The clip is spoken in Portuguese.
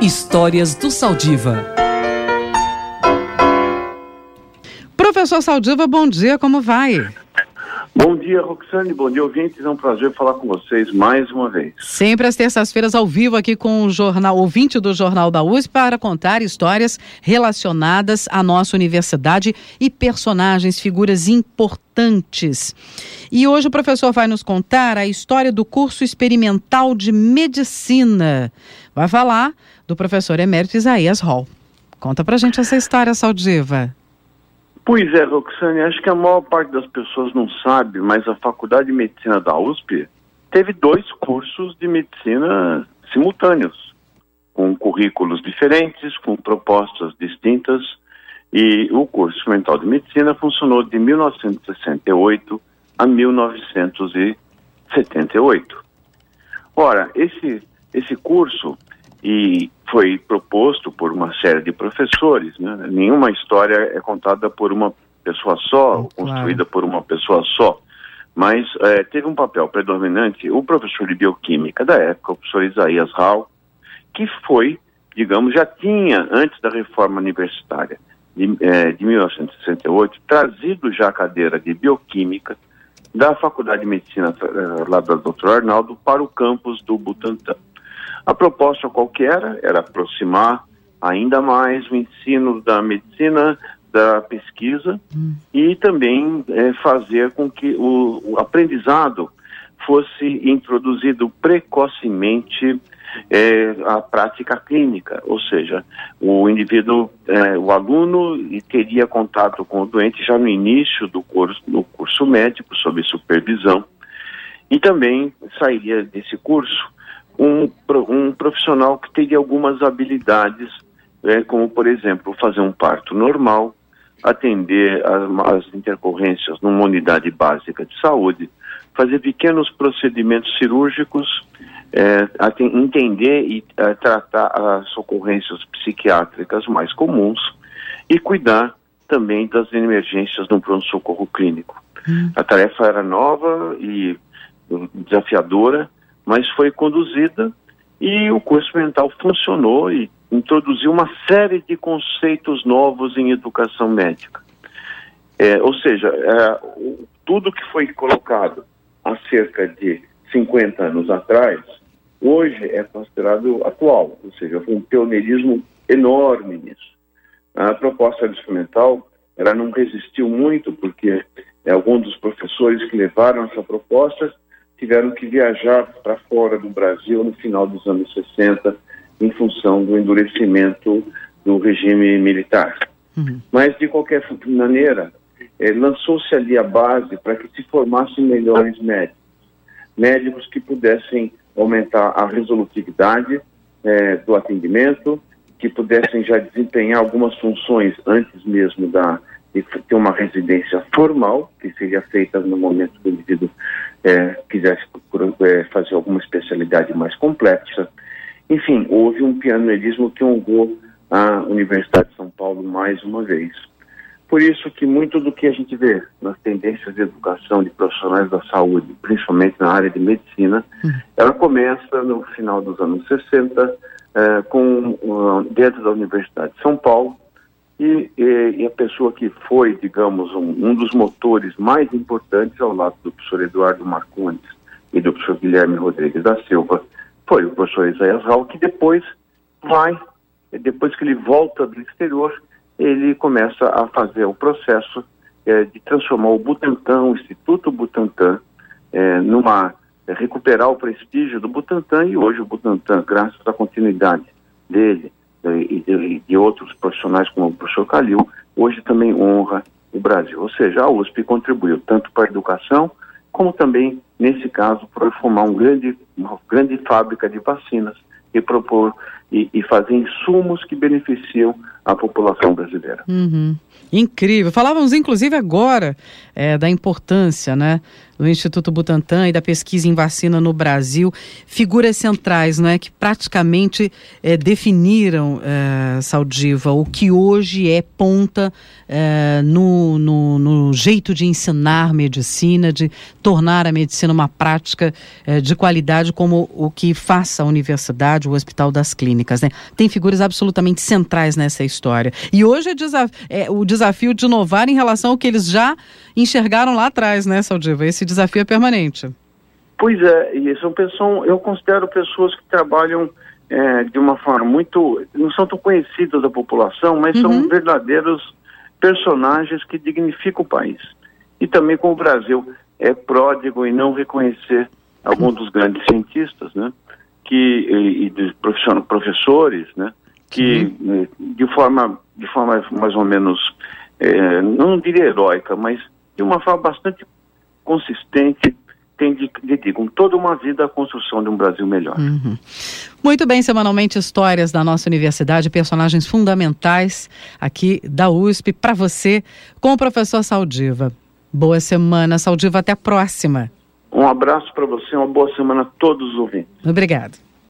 Histórias do Saldiva. Professor Saldiva, bom dia, como vai? Bom dia, Roxane. Bom dia, ouvintes. É um prazer falar com vocês mais uma vez. Sempre às terças-feiras ao vivo aqui com o jornal ouvinte do Jornal da USP para contar histórias relacionadas à nossa universidade e personagens, figuras importantes. E hoje o professor vai nos contar a história do curso experimental de medicina. Vai falar do professor emérito Isaías Hall. Conta pra gente essa história, Saldiva. Pois é, Roxane, acho que a maior parte das pessoas não sabe, mas a Faculdade de Medicina da USP teve dois cursos de medicina simultâneos, com currículos diferentes, com propostas distintas, e o curso experimental de medicina funcionou de 1968 a 1978. Ora, esse, esse curso e foi proposto por uma série de professores. Né? Nenhuma história é contada por uma pessoa só, oh, construída por uma pessoa só. Mas é, teve um papel predominante o professor de bioquímica da época, o professor Isaías Hall, que foi, digamos, já tinha, antes da reforma universitária de, é, de 1968, trazido já a cadeira de bioquímica da Faculdade de Medicina é, lá do Dr. Arnaldo para o campus do Butantan. A proposta qualquer era aproximar ainda mais o ensino da medicina da pesquisa hum. e também é, fazer com que o, o, aprendizado fosse introduzido precocemente é, à prática clínica, ou seja, o indivíduo, é, o aluno teria contato com o doente já no início do curso, do curso médico, sob supervisão, e também sairia desse curso um, um profissional que teria algumas habilidades, é, como, por exemplo, fazer um parto normal, atender as, as intercorrências numa unidade básica de saúde, fazer pequenos procedimentos cirúrgicos, é, entender e é, tratar as ocorrências psiquiátricas mais comuns e cuidar também das emergências no pronto-socorro clínico. Hum. A tarefa era nova e desafiadora, mas foi conduzida e o curso mental funcionou e introduziu uma série de conceitos novos em educação médica. É, ou seja, é, tudo que foi colocado há cerca de 50 anos atrás, hoje é considerado atual, ou seja, foi um pioneirismo enorme nisso. A proposta instrumental, ela não resistiu muito, porque é, alguns dos professores que levaram essa proposta tiveram que viajar para fora do Brasil no final dos anos 60 em função do endurecimento do regime militar. Uhum. Mas, de qualquer maneira, eh, lançou-se ali a base para que se formassem melhores médicos. Médicos que pudessem aumentar a resolutividade eh, do atendimento, que pudessem já desempenhar algumas funções antes mesmo da, de ter uma residência formal, que seria feita no momento que o indivíduo é, quisesse é, fazer alguma especialidade mais complexa. Enfim, houve um pioneirismo que honrou a Universidade de São Paulo mais uma vez. Por isso que muito do que a gente vê nas tendências de educação de profissionais da saúde, principalmente na área de medicina, uhum. ela começa no final dos anos 60, é, com, uh, dentro da Universidade de São Paulo, e, e, e, a pessoa que foi, digamos, um, um, dos motores mais importantes ao lado do professor Eduardo Marcondes e do professor Guilherme Rodrigues da Silva foi o professor Isaías Raul, que depois vai, depois que ele volta do exterior, ele começa a fazer o processo é, de transformar o Butantan, o Instituto Butantan, é, numa é, recuperar o prestígio do Butantan e hoje o Butantan, graças à continuidade dele, e de, de, outros profissionais como o professor Calil, hoje também honra o Brasil. Ou seja, a USP contribuiu tanto para a educação, como também, nesse caso, para formar um grande, uma grande fábrica de vacinas e propor e, e fazer insumos que beneficiam a população brasileira. Uhum. Incrível. Falávamos, inclusive, agora é, da importância né, do Instituto Butantan e da pesquisa em vacina no Brasil. Figuras centrais né, que praticamente é, definiram, é, Saldiva, o que hoje é ponta é, no, no, no, jeito de ensinar medicina, de tornar a medicina uma prática é, de qualidade, como o que faça a universidade, o Hospital das Clínicas. né? Tem figuras absolutamente centrais nessa história. E hoje é, desaf é, o desafio de inovar em relação ao que eles já enxergaram lá atrás, né, Saldiva? Esse desafio é permanente. Pois é, e são pessoas, eu considero pessoas que trabalham é, de uma forma muito. não são tão conhecidas da população, mas uhum. são verdadeiros personagens que dignificam o país. E também com o Brasil é pródigo em não reconhecer alguns dos grandes cientistas, né? Que, e, e professores, né? Que uhum. de forma, de forma mais ou menos, é, não diria heróica, mas de uma forma bastante consistente, tem dedicam toda uma vida à construção de um Brasil melhor. Uhum. Muito bem, semanalmente histórias da nossa universidade, personagens fundamentais aqui da USP para você com o professor Saldiva. Boa semana, Saldiva, até a próxima. Um abraço para você, uma boa semana a todos os ouvintes. Obrigado.